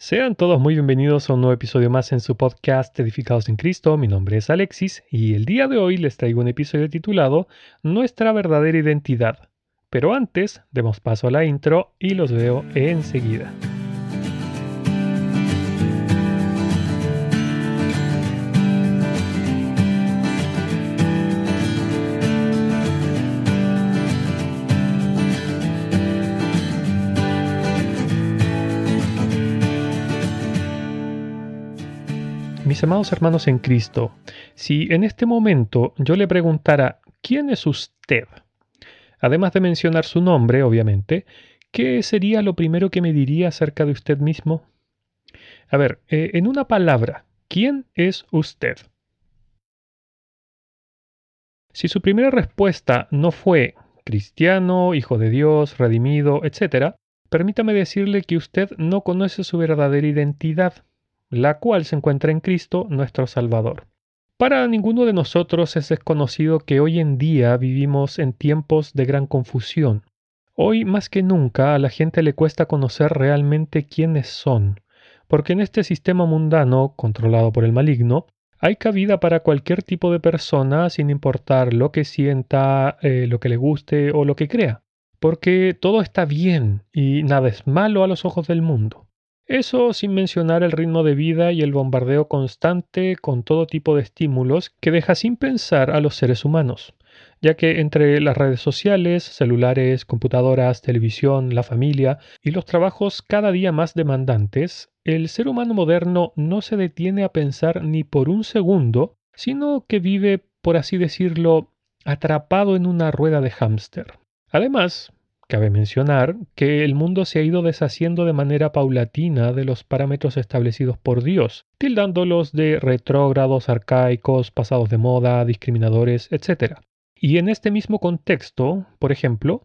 Sean todos muy bienvenidos a un nuevo episodio más en su podcast Edificados en Cristo. Mi nombre es Alexis y el día de hoy les traigo un episodio titulado Nuestra verdadera identidad. Pero antes, demos paso a la intro y los veo enseguida. Mis amados hermanos en Cristo, si en este momento yo le preguntara, ¿quién es usted? Además de mencionar su nombre, obviamente, ¿qué sería lo primero que me diría acerca de usted mismo? A ver, eh, en una palabra, ¿quién es usted? Si su primera respuesta no fue cristiano, hijo de Dios, redimido, etc., permítame decirle que usted no conoce su verdadera identidad la cual se encuentra en Cristo nuestro Salvador. Para ninguno de nosotros es desconocido que hoy en día vivimos en tiempos de gran confusión. Hoy más que nunca a la gente le cuesta conocer realmente quiénes son, porque en este sistema mundano, controlado por el maligno, hay cabida para cualquier tipo de persona sin importar lo que sienta, eh, lo que le guste o lo que crea, porque todo está bien y nada es malo a los ojos del mundo. Eso sin mencionar el ritmo de vida y el bombardeo constante con todo tipo de estímulos que deja sin pensar a los seres humanos, ya que entre las redes sociales, celulares, computadoras, televisión, la familia y los trabajos cada día más demandantes, el ser humano moderno no se detiene a pensar ni por un segundo, sino que vive, por así decirlo, atrapado en una rueda de hámster. Además, Cabe mencionar que el mundo se ha ido deshaciendo de manera paulatina de los parámetros establecidos por Dios, tildándolos de retrógrados, arcaicos, pasados de moda, discriminadores, etc. Y en este mismo contexto, por ejemplo,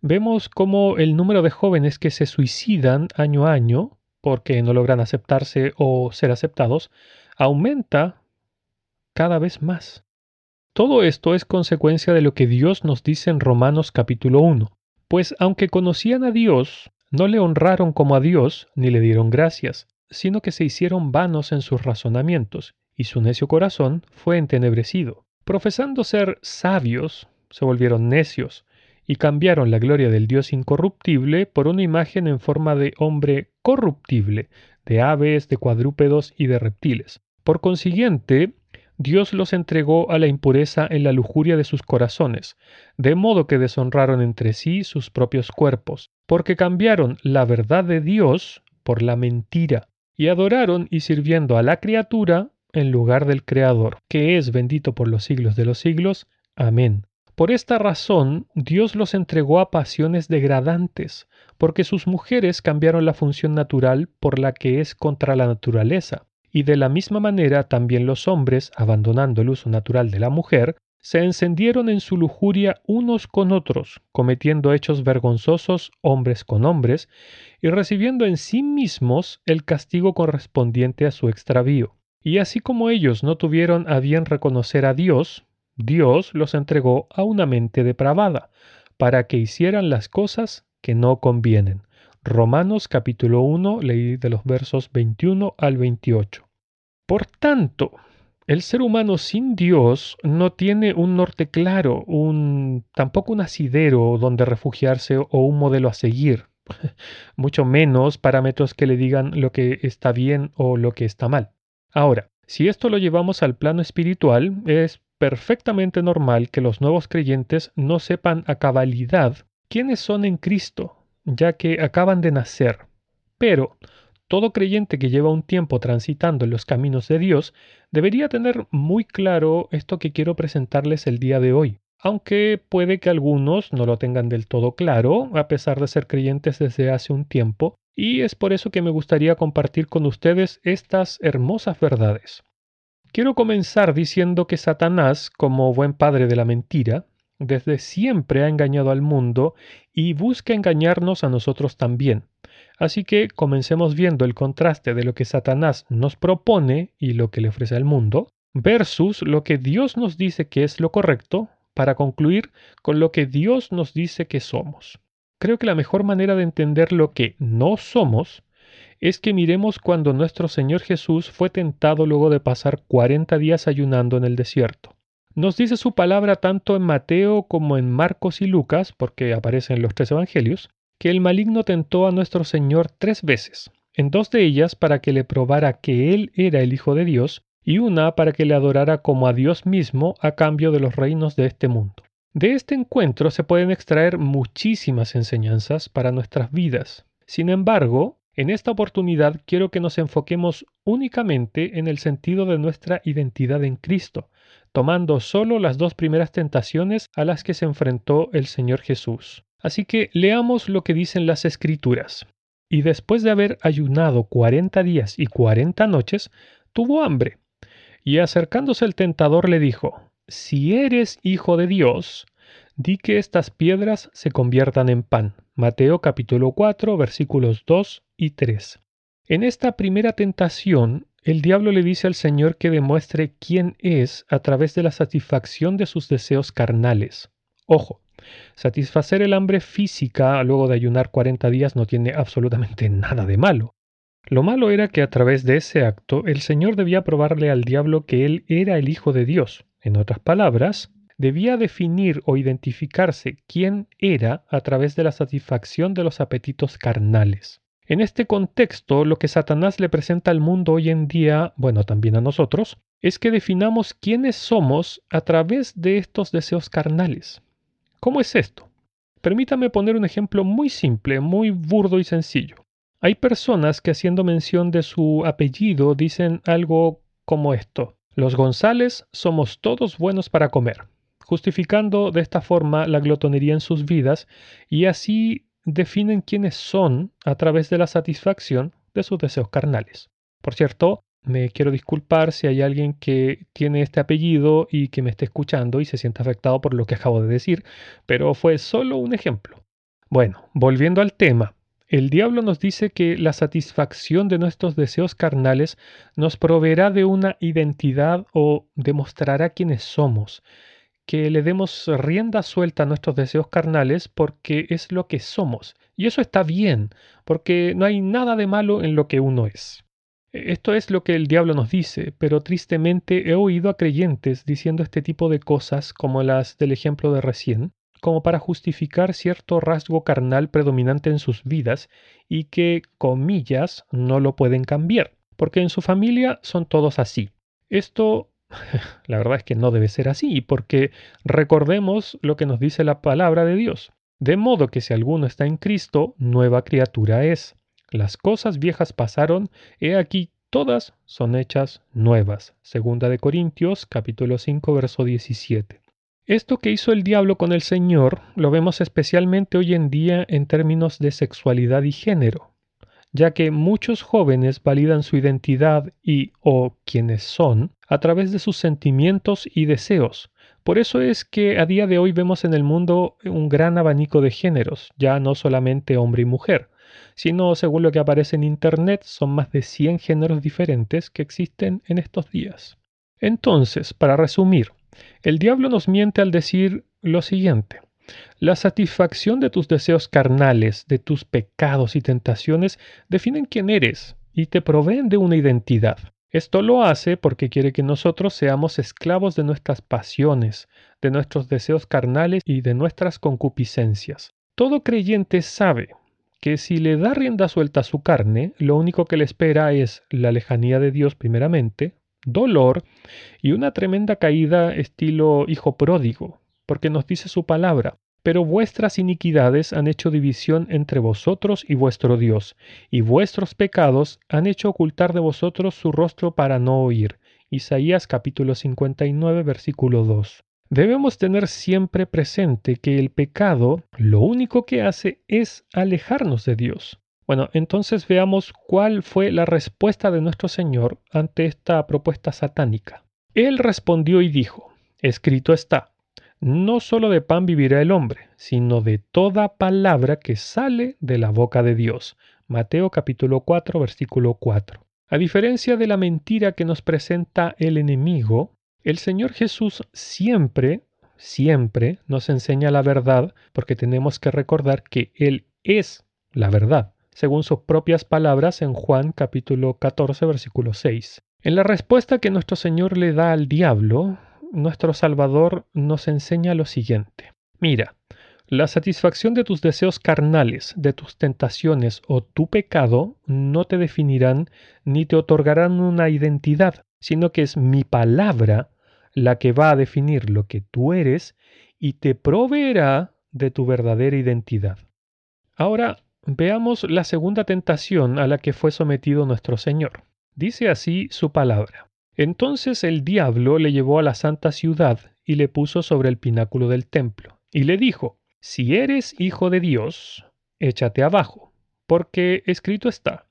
vemos cómo el número de jóvenes que se suicidan año a año porque no logran aceptarse o ser aceptados aumenta cada vez más. Todo esto es consecuencia de lo que Dios nos dice en Romanos capítulo 1 pues aunque conocían a Dios, no le honraron como a Dios ni le dieron gracias, sino que se hicieron vanos en sus razonamientos, y su necio corazón fue entenebrecido. Profesando ser sabios, se volvieron necios, y cambiaron la gloria del Dios incorruptible por una imagen en forma de hombre corruptible, de aves, de cuadrúpedos y de reptiles. Por consiguiente, Dios los entregó a la impureza en la lujuria de sus corazones, de modo que deshonraron entre sí sus propios cuerpos, porque cambiaron la verdad de Dios por la mentira, y adoraron y sirviendo a la criatura en lugar del Creador, que es bendito por los siglos de los siglos. Amén. Por esta razón, Dios los entregó a pasiones degradantes, porque sus mujeres cambiaron la función natural por la que es contra la naturaleza y de la misma manera también los hombres, abandonando el uso natural de la mujer, se encendieron en su lujuria unos con otros, cometiendo hechos vergonzosos hombres con hombres, y recibiendo en sí mismos el castigo correspondiente a su extravío. Y así como ellos no tuvieron a bien reconocer a Dios, Dios los entregó a una mente depravada, para que hicieran las cosas que no convienen. Romanos capítulo 1, leí de los versos 21 al 28. Por tanto, el ser humano sin Dios no tiene un norte claro, un, tampoco un asidero donde refugiarse o un modelo a seguir, mucho menos parámetros que le digan lo que está bien o lo que está mal. Ahora, si esto lo llevamos al plano espiritual, es perfectamente normal que los nuevos creyentes no sepan a cabalidad quiénes son en Cristo, ya que acaban de nacer. Pero todo creyente que lleva un tiempo transitando en los caminos de Dios debería tener muy claro esto que quiero presentarles el día de hoy, aunque puede que algunos no lo tengan del todo claro, a pesar de ser creyentes desde hace un tiempo, y es por eso que me gustaría compartir con ustedes estas hermosas verdades. Quiero comenzar diciendo que Satanás, como buen padre de la mentira, desde siempre ha engañado al mundo y busca engañarnos a nosotros también. Así que comencemos viendo el contraste de lo que Satanás nos propone y lo que le ofrece al mundo, versus lo que Dios nos dice que es lo correcto, para concluir con lo que Dios nos dice que somos. Creo que la mejor manera de entender lo que no somos es que miremos cuando nuestro Señor Jesús fue tentado luego de pasar cuarenta días ayunando en el desierto. Nos dice su palabra tanto en Mateo como en Marcos y Lucas, porque aparece en los tres evangelios, que el maligno tentó a nuestro Señor tres veces, en dos de ellas para que le probara que Él era el Hijo de Dios, y una para que le adorara como a Dios mismo a cambio de los reinos de este mundo. De este encuentro se pueden extraer muchísimas enseñanzas para nuestras vidas. Sin embargo, en esta oportunidad quiero que nos enfoquemos únicamente en el sentido de nuestra identidad en Cristo, tomando solo las dos primeras tentaciones a las que se enfrentó el Señor Jesús. Así que leamos lo que dicen las Escrituras. Y después de haber ayunado cuarenta días y cuarenta noches, tuvo hambre. Y acercándose el tentador le dijo, Si eres hijo de Dios, di que estas piedras se conviertan en pan. Mateo capítulo 4 versículos 2 y 3. En esta primera tentación, el diablo le dice al Señor que demuestre quién es a través de la satisfacción de sus deseos carnales. Ojo, satisfacer el hambre física luego de ayunar 40 días no tiene absolutamente nada de malo. Lo malo era que a través de ese acto el Señor debía probarle al diablo que él era el Hijo de Dios. En otras palabras, debía definir o identificarse quién era a través de la satisfacción de los apetitos carnales. En este contexto, lo que Satanás le presenta al mundo hoy en día, bueno, también a nosotros, es que definamos quiénes somos a través de estos deseos carnales. ¿Cómo es esto? Permítame poner un ejemplo muy simple, muy burdo y sencillo. Hay personas que haciendo mención de su apellido dicen algo como esto. Los González somos todos buenos para comer, justificando de esta forma la glotonería en sus vidas y así definen quiénes son a través de la satisfacción de sus deseos carnales. Por cierto, me quiero disculpar si hay alguien que tiene este apellido y que me esté escuchando y se sienta afectado por lo que acabo de decir, pero fue solo un ejemplo. Bueno, volviendo al tema, el diablo nos dice que la satisfacción de nuestros deseos carnales nos proveerá de una identidad o demostrará quiénes somos, que le demos rienda suelta a nuestros deseos carnales porque es lo que somos. Y eso está bien, porque no hay nada de malo en lo que uno es. Esto es lo que el diablo nos dice, pero tristemente he oído a creyentes diciendo este tipo de cosas como las del ejemplo de recién, como para justificar cierto rasgo carnal predominante en sus vidas y que, comillas, no lo pueden cambiar, porque en su familia son todos así. Esto la verdad es que no debe ser así, porque recordemos lo que nos dice la palabra de Dios. De modo que si alguno está en Cristo, nueva criatura es. Las cosas viejas pasaron, he aquí todas son hechas nuevas. Segunda de Corintios capítulo 5 verso 17. Esto que hizo el diablo con el Señor lo vemos especialmente hoy en día en términos de sexualidad y género ya que muchos jóvenes validan su identidad y o quienes son a través de sus sentimientos y deseos. Por eso es que a día de hoy vemos en el mundo un gran abanico de géneros, ya no solamente hombre y mujer, sino según lo que aparece en Internet son más de 100 géneros diferentes que existen en estos días. Entonces, para resumir, el diablo nos miente al decir lo siguiente. La satisfacción de tus deseos carnales, de tus pecados y tentaciones, definen quién eres y te proveen de una identidad. Esto lo hace porque quiere que nosotros seamos esclavos de nuestras pasiones, de nuestros deseos carnales y de nuestras concupiscencias. Todo creyente sabe que si le da rienda suelta a su carne, lo único que le espera es la lejanía de Dios primeramente, dolor y una tremenda caída estilo hijo pródigo, porque nos dice su palabra, pero vuestras iniquidades han hecho división entre vosotros y vuestro Dios, y vuestros pecados han hecho ocultar de vosotros su rostro para no oír. Isaías capítulo 59 versículo 2. Debemos tener siempre presente que el pecado lo único que hace es alejarnos de Dios. Bueno, entonces veamos cuál fue la respuesta de nuestro Señor ante esta propuesta satánica. Él respondió y dijo, Escrito está, no solo de pan vivirá el hombre, sino de toda palabra que sale de la boca de Dios. Mateo capítulo 4 versículo 4. A diferencia de la mentira que nos presenta el enemigo, el Señor Jesús siempre, siempre nos enseña la verdad porque tenemos que recordar que Él es la verdad. según sus propias palabras en Juan capítulo 14 versículo 6. En la respuesta que nuestro Señor le da al diablo, nuestro Salvador nos enseña lo siguiente. Mira, la satisfacción de tus deseos carnales, de tus tentaciones o tu pecado no te definirán ni te otorgarán una identidad, sino que es mi palabra la que va a definir lo que tú eres y te proveerá de tu verdadera identidad. Ahora veamos la segunda tentación a la que fue sometido nuestro Señor. Dice así su palabra. Entonces el diablo le llevó a la santa ciudad y le puso sobre el pináculo del templo, y le dijo, Si eres hijo de Dios, échate abajo, porque escrito está,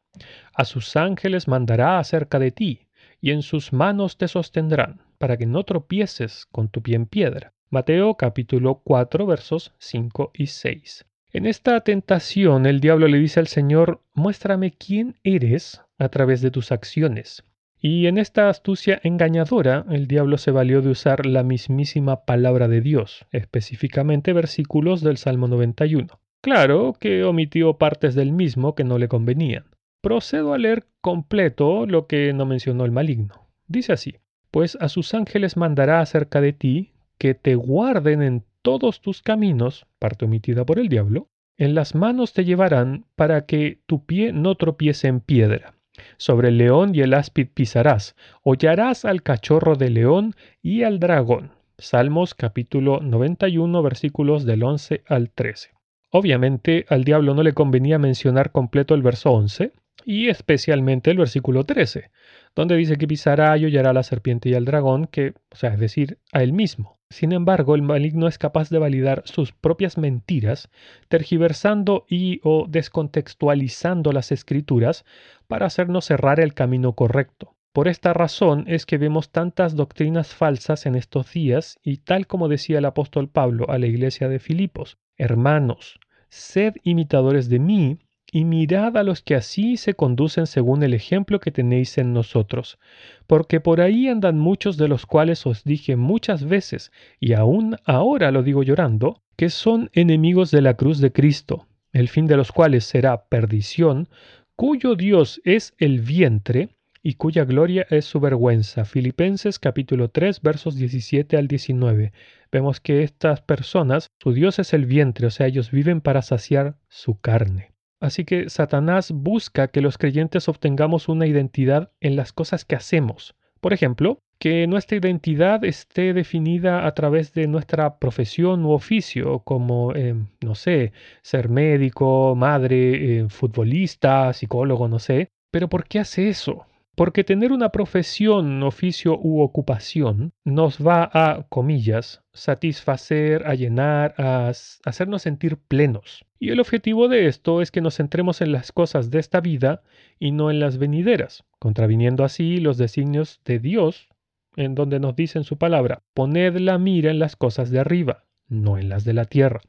a sus ángeles mandará acerca de ti, y en sus manos te sostendrán, para que no tropieces con tu pie en piedra. Mateo capítulo 4 versos 5 y 6. En esta tentación el diablo le dice al Señor, muéstrame quién eres a través de tus acciones. Y en esta astucia engañadora el diablo se valió de usar la mismísima palabra de Dios, específicamente versículos del Salmo 91. Claro que omitió partes del mismo que no le convenían. Procedo a leer completo lo que no mencionó el maligno. Dice así, pues a sus ángeles mandará acerca de ti que te guarden en todos tus caminos, parte omitida por el diablo, en las manos te llevarán para que tu pie no tropiece en piedra. Sobre el león y el áspid pisarás, hollarás al cachorro de león y al dragón. Salmos capítulo 91 versículos del 11 al 13. Obviamente al diablo no le convenía mencionar completo el verso 11 y especialmente el versículo 13, donde dice que pisará y hollará a la serpiente y al dragón, que, o sea, es decir, a él mismo. Sin embargo, el maligno es capaz de validar sus propias mentiras, tergiversando y o descontextualizando las escrituras para hacernos cerrar el camino correcto. Por esta razón es que vemos tantas doctrinas falsas en estos días y tal como decía el apóstol Pablo a la iglesia de Filipos, hermanos, sed imitadores de mí y mirad a los que así se conducen según el ejemplo que tenéis en nosotros, porque por ahí andan muchos de los cuales os dije muchas veces, y aún ahora lo digo llorando, que son enemigos de la cruz de Cristo, el fin de los cuales será perdición, cuyo Dios es el vientre, y cuya gloria es su vergüenza. Filipenses capítulo 3 versos 17 al 19. Vemos que estas personas, su Dios es el vientre, o sea, ellos viven para saciar su carne. Así que Satanás busca que los creyentes obtengamos una identidad en las cosas que hacemos. Por ejemplo, que nuestra identidad esté definida a través de nuestra profesión u oficio, como, eh, no sé, ser médico, madre, eh, futbolista, psicólogo, no sé. Pero ¿por qué hace eso? Porque tener una profesión, oficio u ocupación nos va a, comillas, satisfacer, a llenar, a hacernos sentir plenos. Y el objetivo de esto es que nos centremos en las cosas de esta vida y no en las venideras, contraviniendo así los designios de Dios, en donde nos dice en su palabra, poned la mira en las cosas de arriba, no en las de la tierra,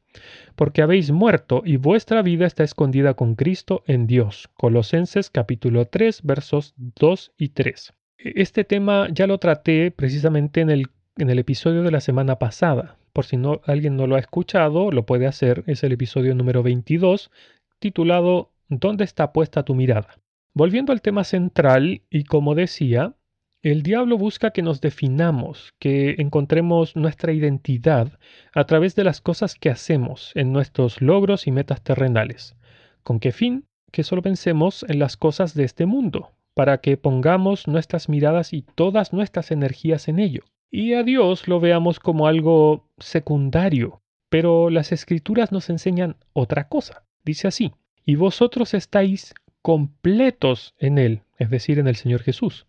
porque habéis muerto y vuestra vida está escondida con Cristo en Dios. Colosenses capítulo 3 versos 2 y 3. Este tema ya lo traté precisamente en el, en el episodio de la semana pasada. Por si no, alguien no lo ha escuchado, lo puede hacer. Es el episodio número 22, titulado ¿Dónde está puesta tu mirada? Volviendo al tema central, y como decía, el diablo busca que nos definamos, que encontremos nuestra identidad a través de las cosas que hacemos en nuestros logros y metas terrenales. ¿Con qué fin? Que solo pensemos en las cosas de este mundo, para que pongamos nuestras miradas y todas nuestras energías en ello. Y a Dios lo veamos como algo secundario. Pero las escrituras nos enseñan otra cosa. Dice así, y vosotros estáis completos en Él, es decir, en el Señor Jesús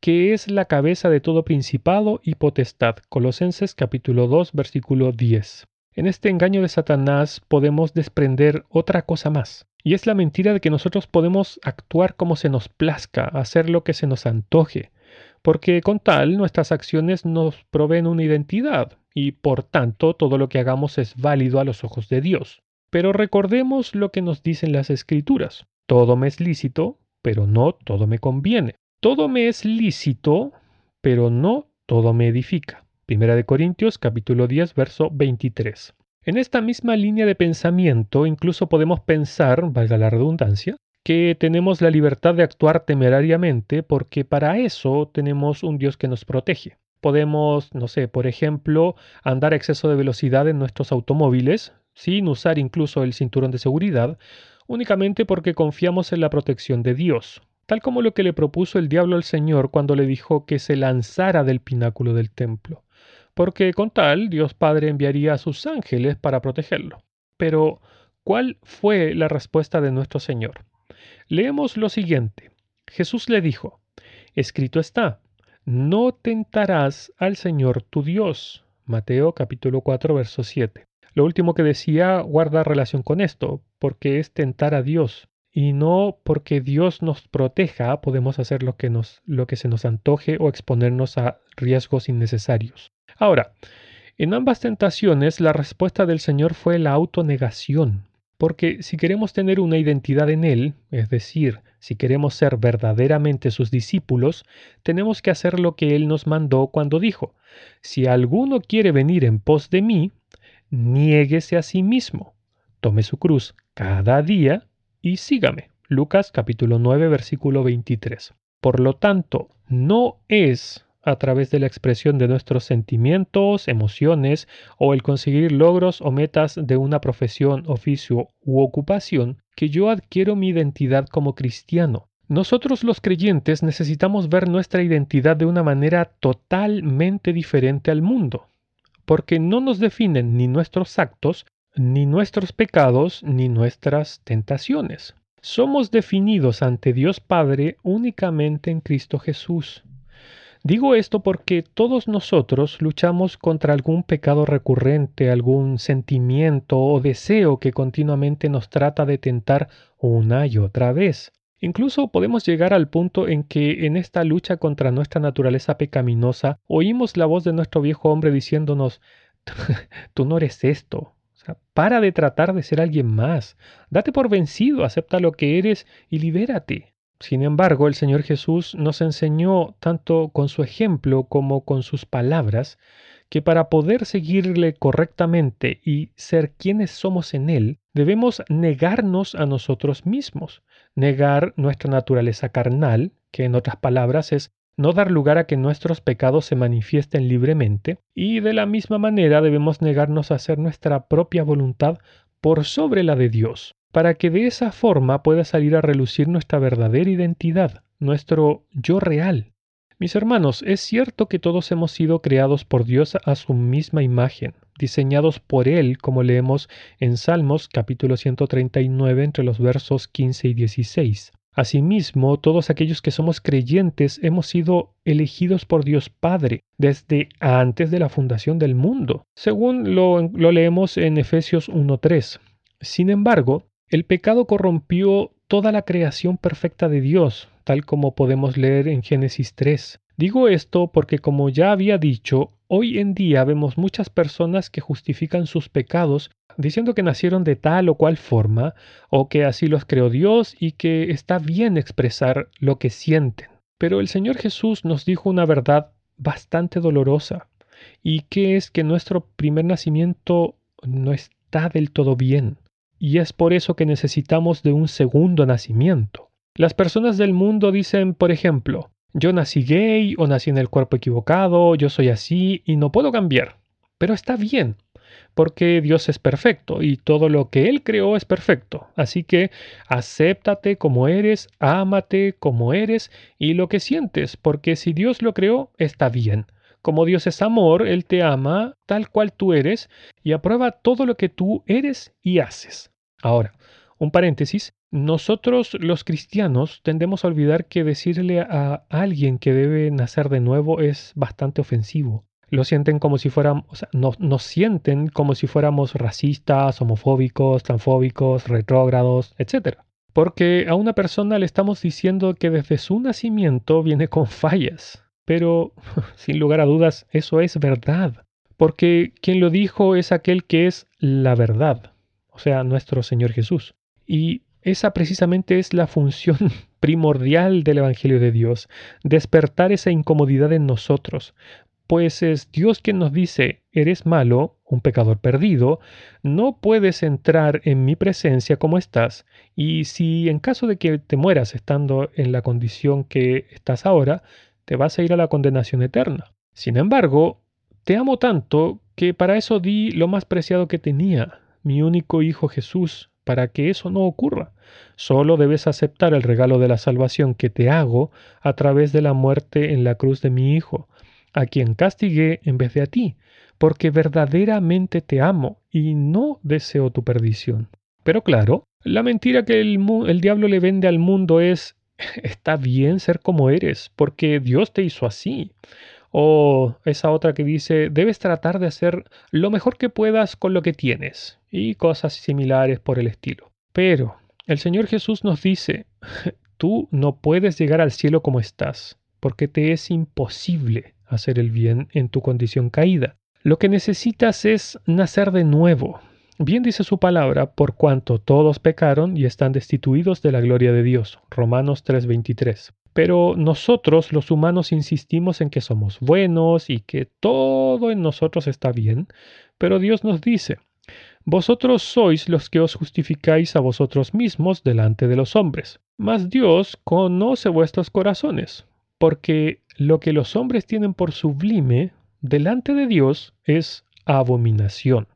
que es la cabeza de todo principado y potestad. Colosenses capítulo 2 versículo 10. En este engaño de Satanás podemos desprender otra cosa más, y es la mentira de que nosotros podemos actuar como se nos plazca, hacer lo que se nos antoje, porque con tal nuestras acciones nos proveen una identidad, y por tanto todo lo que hagamos es válido a los ojos de Dios. Pero recordemos lo que nos dicen las escrituras. Todo me es lícito, pero no todo me conviene. Todo me es lícito, pero no todo me edifica. Primera de Corintios capítulo 10, verso 23. En esta misma línea de pensamiento incluso podemos pensar, valga la redundancia, que tenemos la libertad de actuar temerariamente porque para eso tenemos un Dios que nos protege. Podemos, no sé, por ejemplo, andar a exceso de velocidad en nuestros automóviles sin usar incluso el cinturón de seguridad, únicamente porque confiamos en la protección de Dios, tal como lo que le propuso el diablo al Señor cuando le dijo que se lanzara del pináculo del templo, porque con tal Dios Padre enviaría a sus ángeles para protegerlo. Pero, ¿cuál fue la respuesta de nuestro Señor? Leemos lo siguiente. Jesús le dijo, Escrito está, no tentarás al Señor tu Dios. Mateo capítulo 4, verso 7. Lo último que decía guarda relación con esto, porque es tentar a Dios, y no porque Dios nos proteja podemos hacer lo que, nos, lo que se nos antoje o exponernos a riesgos innecesarios. Ahora, en ambas tentaciones la respuesta del Señor fue la autonegación. Porque si queremos tener una identidad en Él, es decir, si queremos ser verdaderamente sus discípulos, tenemos que hacer lo que Él nos mandó cuando dijo, si alguno quiere venir en pos de mí, niéguese a sí mismo, tome su cruz cada día y sígame. Lucas capítulo 9 versículo 23. Por lo tanto, no es a través de la expresión de nuestros sentimientos, emociones o el conseguir logros o metas de una profesión, oficio u ocupación que yo adquiero mi identidad como cristiano. Nosotros los creyentes necesitamos ver nuestra identidad de una manera totalmente diferente al mundo, porque no nos definen ni nuestros actos, ni nuestros pecados, ni nuestras tentaciones. Somos definidos ante Dios Padre únicamente en Cristo Jesús. Digo esto porque todos nosotros luchamos contra algún pecado recurrente, algún sentimiento o deseo que continuamente nos trata de tentar una y otra vez. Incluso podemos llegar al punto en que en esta lucha contra nuestra naturaleza pecaminosa oímos la voz de nuestro viejo hombre diciéndonos, tú no eres esto, para de tratar de ser alguien más, date por vencido, acepta lo que eres y libérate. Sin embargo, el Señor Jesús nos enseñó tanto con su ejemplo como con sus palabras que para poder seguirle correctamente y ser quienes somos en Él, debemos negarnos a nosotros mismos, negar nuestra naturaleza carnal, que en otras palabras es no dar lugar a que nuestros pecados se manifiesten libremente, y de la misma manera debemos negarnos a hacer nuestra propia voluntad por sobre la de Dios para que de esa forma pueda salir a relucir nuestra verdadera identidad, nuestro yo real. Mis hermanos, es cierto que todos hemos sido creados por Dios a su misma imagen, diseñados por Él, como leemos en Salmos capítulo 139 entre los versos 15 y 16. Asimismo, todos aquellos que somos creyentes hemos sido elegidos por Dios Padre desde antes de la fundación del mundo, según lo, leemos en Efesios 1.3. Sin embargo, el pecado corrompió toda la creación perfecta de Dios, tal como podemos leer en Génesis 3. Digo esto porque, como ya había dicho, hoy en día vemos muchas personas que justifican sus pecados diciendo que nacieron de tal o cual forma, o que así los creó Dios y que está bien expresar lo que sienten. Pero el Señor Jesús nos dijo una verdad bastante dolorosa, y que es que nuestro primer nacimiento no está del todo bien y es por eso que necesitamos de un segundo nacimiento. Las personas del mundo dicen, por ejemplo, yo nací gay o nací en el cuerpo equivocado, yo soy así y no puedo cambiar. Pero está bien, porque Dios es perfecto y todo lo que Él creó es perfecto. Así que acéptate como eres, ámate como eres y lo que sientes, porque si Dios lo creó, está bien. Como Dios es amor, Él te ama tal cual tú eres y aprueba todo lo que tú eres y haces. Ahora, un paréntesis, nosotros los cristianos tendemos a olvidar que decirle a alguien que debe nacer de nuevo es bastante ofensivo. Lo sienten como si o sea, nos, sienten como si fuéramos racistas, homofóbicos, transfóbicos, retrógrados, etc. Porque a una persona le estamos diciendo que desde su nacimiento viene con fallas. Pero, sin lugar a dudas, eso es verdad. Porque quien lo dijo es aquel que es la verdad, o sea, nuestro Señor Jesús. Y esa precisamente es la función primordial del Evangelio de Dios, despertar esa incomodidad en nosotros, pues es Dios quien nos dice, eres malo, un pecador perdido, no puedes entrar en mi presencia como estás, y si en caso de que te mueras estando en la condición que estás ahora, te vas a ir a la condenación eterna. Sin embargo, te amo tanto que para eso di lo más preciado que tenía, mi único Hijo Jesús, para que eso no ocurra. Solo debes aceptar el regalo de la salvación que te hago a través de la muerte en la cruz de mi Hijo, a quien castigué en vez de a ti, porque verdaderamente te amo y no deseo tu perdición. Pero claro, la mentira que el, el, diablo le vende al mundo es está bien ser como eres, porque Dios te hizo así. O esa otra que dice, debes tratar de hacer lo mejor que puedas con lo que tienes, y cosas similares por el estilo. Pero el Señor Jesús nos dice, tú no puedes llegar al cielo como estás, porque te es imposible hacer el bien en tu condición caída. Lo que necesitas es nacer de nuevo. Bien dice su palabra, por cuanto todos pecaron y están destituidos de la gloria de Dios. Romanos 3:23. Pero nosotros los humanos insistimos en que somos buenos y que todo en nosotros está bien, pero Dios nos dice, vosotros sois los que os justificáis a vosotros mismos delante de los hombres, mas Dios conoce vuestros corazones, porque lo que los hombres tienen por sublime delante de Dios es abominación.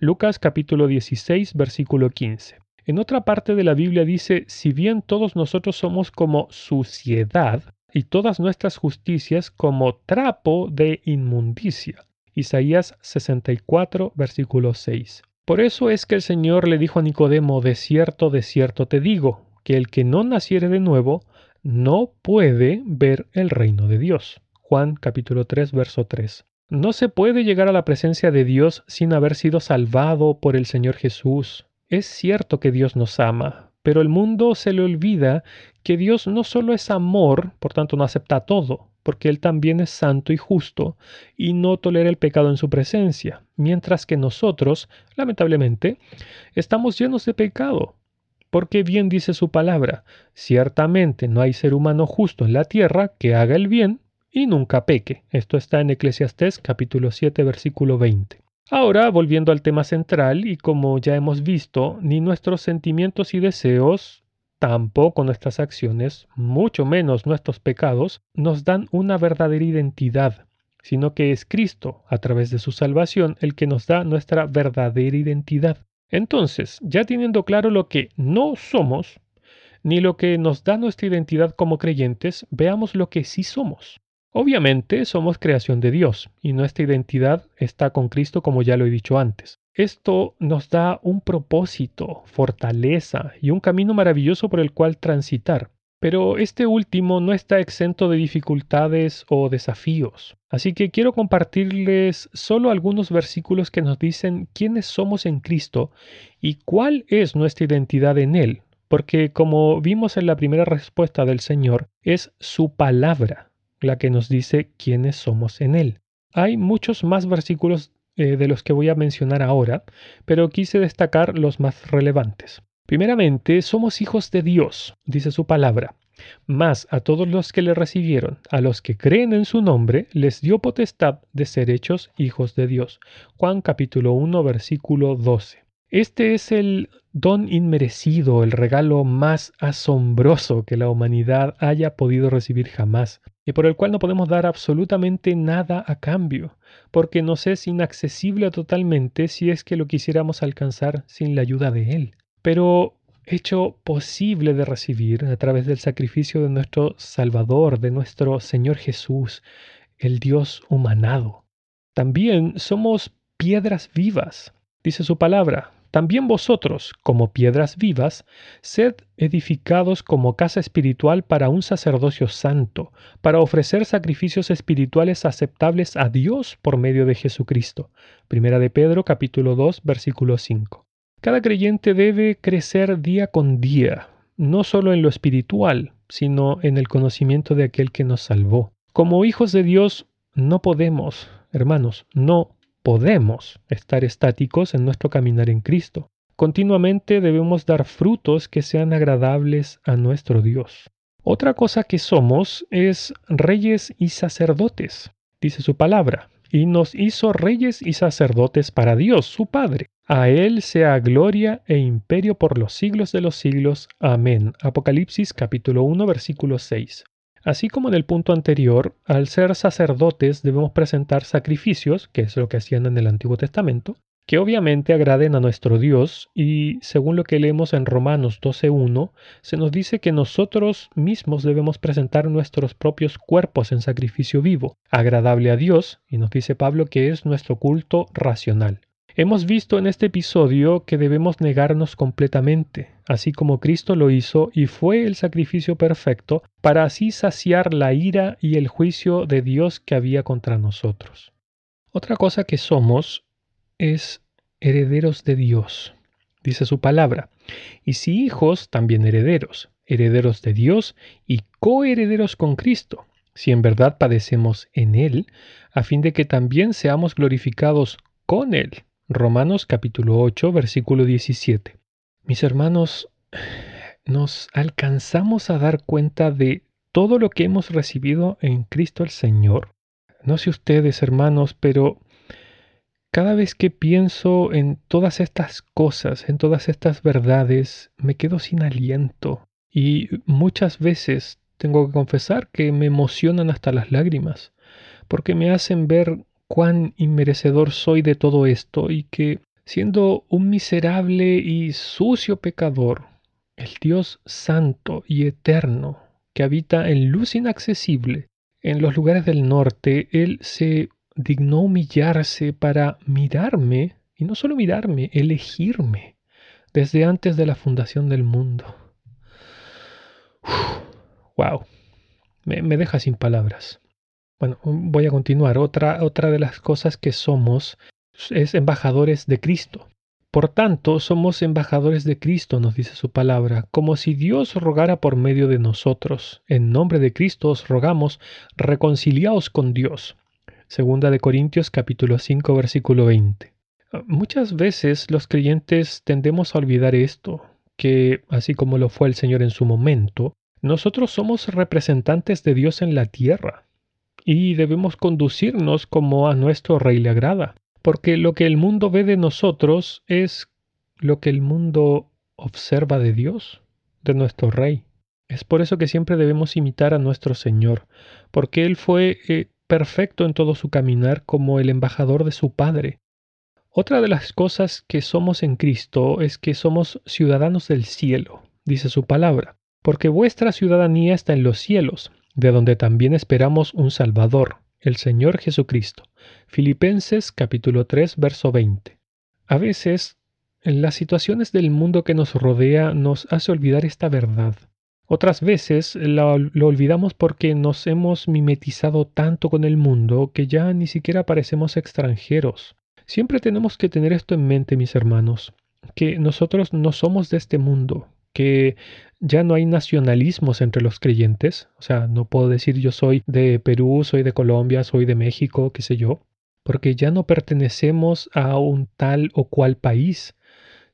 Lucas capítulo 16 versículo 15. En otra parte de la Biblia dice, si bien todos nosotros somos como suciedad y todas nuestras justicias como trapo de inmundicia. Isaías 64 versículo 6. Por eso es que el Señor le dijo a Nicodemo, de cierto, de cierto te digo, que el que no naciere de nuevo no puede ver el reino de Dios. Juan capítulo 3, verso 3. No se puede llegar a la presencia de Dios sin haber sido salvado por el Señor Jesús. Es cierto que Dios nos ama, pero el mundo se le olvida que Dios no solo es amor, por tanto no acepta todo, porque Él también es santo y justo, y no tolera el pecado en su presencia, mientras que nosotros, lamentablemente, estamos llenos de pecado, porque bien dice su palabra, ciertamente no hay ser humano justo en la tierra que haga el bien y nunca peque. Esto está en Eclesiastés capítulo 7 versículo 20. Ahora, volviendo al tema central, y como ya hemos visto, ni nuestros sentimientos y deseos, tampoco nuestras acciones, mucho menos nuestros pecados, nos dan una verdadera identidad, sino que es Cristo, a través de su salvación, el que nos da nuestra verdadera identidad. Entonces, ya teniendo claro lo que no somos, ni lo que nos da nuestra identidad como creyentes, veamos lo que sí somos. Obviamente somos creación de Dios y nuestra identidad está con Cristo como ya lo he dicho antes. Esto nos da un propósito, fortaleza y un camino maravilloso por el cual transitar. Pero este último no está exento de dificultades o desafíos. Así que quiero compartirles solo algunos versículos que nos dicen quiénes somos en Cristo y cuál es nuestra identidad en Él, porque como vimos en la primera respuesta del Señor, es su palabra la que nos dice quiénes somos en Él. Hay muchos más versículos eh, de los que voy a mencionar ahora, pero quise destacar los más relevantes. Primeramente, somos hijos de Dios, dice su palabra. Mas a todos los que le recibieron, a los que creen en su nombre, les dio potestad de ser hechos hijos de Dios. Juan capítulo 1 versículo 12. Este es el don inmerecido, el regalo más asombroso que la humanidad haya podido recibir jamás, y por el cual no podemos dar absolutamente nada a cambio, porque nos es inaccesible totalmente si es que lo quisiéramos alcanzar sin la ayuda de Él pero hecho posible de recibir a través del sacrificio de nuestro Salvador, de nuestro Señor Jesús, el Dios humanado. También somos piedras vivas, dice su palabra. También vosotros, como piedras vivas, sed edificados como casa espiritual para un sacerdocio santo, para ofrecer sacrificios espirituales aceptables a Dios por medio de Jesucristo. Primera de Pedro capítulo 2 versículo 5. Cada creyente debe crecer día con día, no solo en lo espiritual, sino en el conocimiento de aquel que nos salvó. Como hijos de Dios, no podemos, hermanos, no podemos estar estáticos en nuestro caminar en Cristo. Continuamente debemos dar frutos que sean agradables a nuestro Dios. Otra cosa que somos es reyes y sacerdotes. dice su palabra, y nos hizo reyes y sacerdotes para Dios, su Padre. A Él sea gloria e imperio por los siglos de los siglos. Amén. Apocalipsis capítulo 1 versículo 6. Así como en el punto anterior, al ser sacerdotes debemos presentar sacrificios, que es lo que hacían en el Antiguo Testamento, que obviamente agraden a nuestro Dios y según lo que leemos en Romanos 12.1, se nos dice que nosotros mismos debemos presentar nuestros propios cuerpos en sacrificio vivo, agradable a Dios, y nos dice Pablo que es nuestro culto racional. Hemos visto en este episodio que debemos negarnos completamente, así como Cristo lo hizo y fue el sacrificio perfecto para así saciar la ira y el juicio de Dios que había contra nosotros. Otra cosa que somos es herederos de Dios, dice su palabra, y si hijos, también herederos, herederos de Dios y coherederos con Cristo, si en verdad padecemos en Él, a fin de que también seamos glorificados con Él. Romanos capítulo 8, versículo 17. Mis hermanos, nos alcanzamos a dar cuenta de todo lo que hemos recibido en Cristo el Señor. No sé ustedes, hermanos, pero cada vez que pienso en todas estas cosas, en todas estas verdades, me quedo sin aliento. Y muchas veces tengo que confesar que me emocionan hasta las lágrimas, porque me hacen ver cuán inmerecedor soy de todo esto y que, siendo un miserable y sucio pecador, el Dios santo y eterno, que habita en luz inaccesible, en los lugares del norte, Él se dignó humillarse para mirarme, y no solo mirarme, elegirme desde antes de la fundación del mundo. wow, me, me, deja sin palabras. Bueno, voy a continuar. Otra, otra de las cosas que somos es embajadores de Cristo. Por tanto, somos embajadores de Cristo, nos dice su palabra, como si Dios rogara por medio de nosotros. En nombre de Cristo os rogamos, reconciliaos con Dios. Segunda de Corintios capítulo 5 versículo 20. Muchas veces los creyentes tendemos a olvidar esto, que, así como lo fue el Señor en su momento, nosotros somos representantes de Dios en la tierra y debemos conducirnos como a nuestro Rey le agrada, porque lo que el mundo ve de nosotros es lo que el mundo observa de Dios, de nuestro Rey. Es por eso que siempre debemos imitar a nuestro Señor, porque Él fue eh, perfecto en todo su caminar como el embajador de su Padre. Otra de las cosas que somos en Cristo es que somos ciudadanos del cielo, dice su palabra, porque vuestra ciudadanía está en los cielos, de donde también esperamos un Salvador, el Señor Jesucristo. Filipenses capítulo 3, verso 20. A veces, en las situaciones del mundo que nos rodea nos hace olvidar esta verdad. Otras veces lo, olvidamos porque nos hemos mimetizado tanto con el mundo que ya ni siquiera parecemos extranjeros. Siempre tenemos que tener esto en mente, mis hermanos, que nosotros no somos de este mundo, que ya no hay nacionalismos entre los creyentes, o sea, no puedo decir yo soy de Perú, soy de Colombia, soy de México, qué sé yo, porque ya no pertenecemos a un tal o cual país,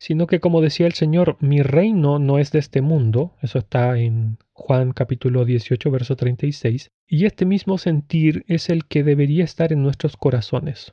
sino que como decía el Señor, mi reino no es de este mundo, eso está en Juan capítulo 18, verso 36, y este mismo sentir es el que debería estar en nuestros corazones.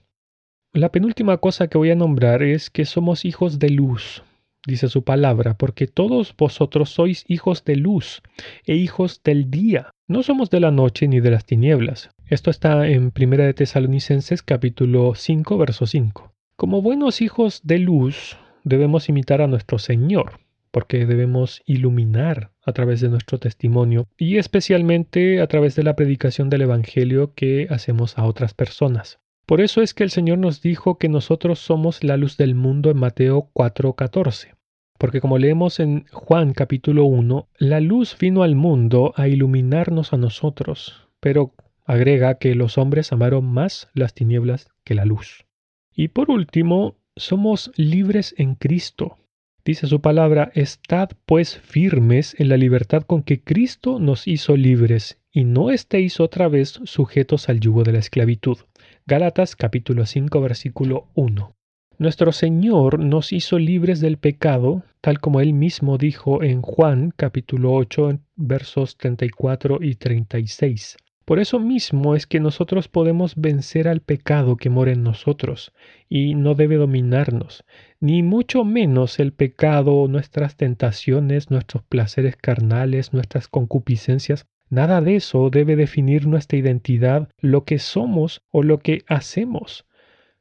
La penúltima cosa que voy a nombrar es que somos hijos de luz, dice su palabra, porque todos vosotros sois hijos de luz e hijos del día. No somos de la noche ni de las tinieblas. Esto está en 1 de Tesalonicenses capítulo 5, verso 5. Como buenos hijos de luz, debemos imitar a nuestro Señor, porque debemos iluminar a través de nuestro testimonio y especialmente a través de la predicación del Evangelio que hacemos a otras personas. Por eso es que el Señor nos dijo que nosotros somos la luz del mundo en Mateo 4:14. Porque como leemos en Juan capítulo 1, la luz vino al mundo a iluminarnos a nosotros, pero agrega que los hombres amaron más las tinieblas que la luz. Y por último, somos libres en Cristo. Dice su palabra, estad pues firmes en la libertad con que Cristo nos hizo libres, y no estéis otra vez sujetos al yugo de la esclavitud. Gálatas capítulo 5 versículo 1. Nuestro Señor nos hizo libres del pecado, tal como él mismo dijo en Juan capítulo 8 versos 34 y 36 Por eso mismo es que nosotros podemos vencer al pecado que mora en nosotros y no debe dominarnos, ni mucho menos el pecado, nuestras tentaciones, nuestros placeres carnales, nuestras concupiscencias. Nada de eso debe definir nuestra identidad, lo que somos o lo que hacemos,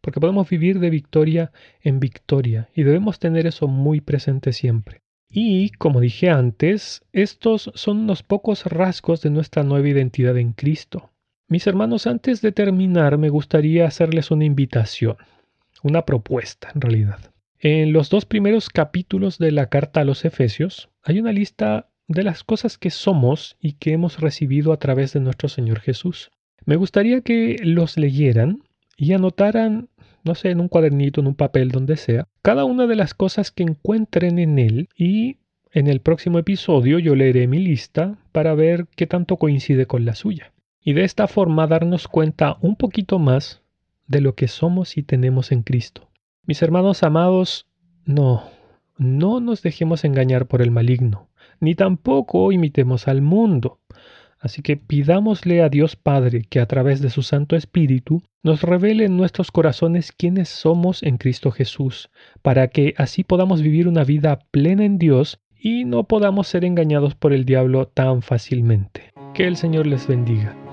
porque podemos vivir de victoria en victoria y debemos tener eso muy presente siempre. Y, como dije antes, estos son unos pocos rasgos de nuestra nueva identidad en Cristo. Mis hermanos, antes de terminar, me gustaría hacerles una invitación, una propuesta en realidad. En los dos primeros capítulos de la carta a los Efesios hay una lista de las cosas que somos y que hemos recibido a través de nuestro Señor Jesús. Me gustaría que los leyeran y anotaran no sé, en un cuadernito, en un papel, donde sea, cada una de las cosas que encuentren en él y en el próximo episodio yo leeré mi lista para ver qué tanto coincide con la suya. Y de esta forma darnos cuenta un poquito más de lo que somos y tenemos en Cristo. Mis hermanos amados, no, no nos dejemos engañar por el maligno, ni tampoco imitemos al mundo. Así que pidámosle a Dios Padre que a través de su Santo Espíritu nos revele en nuestros corazones quiénes somos en Cristo Jesús, para que así podamos vivir una vida plena en Dios y no podamos ser engañados por el diablo tan fácilmente. Que el Señor les bendiga.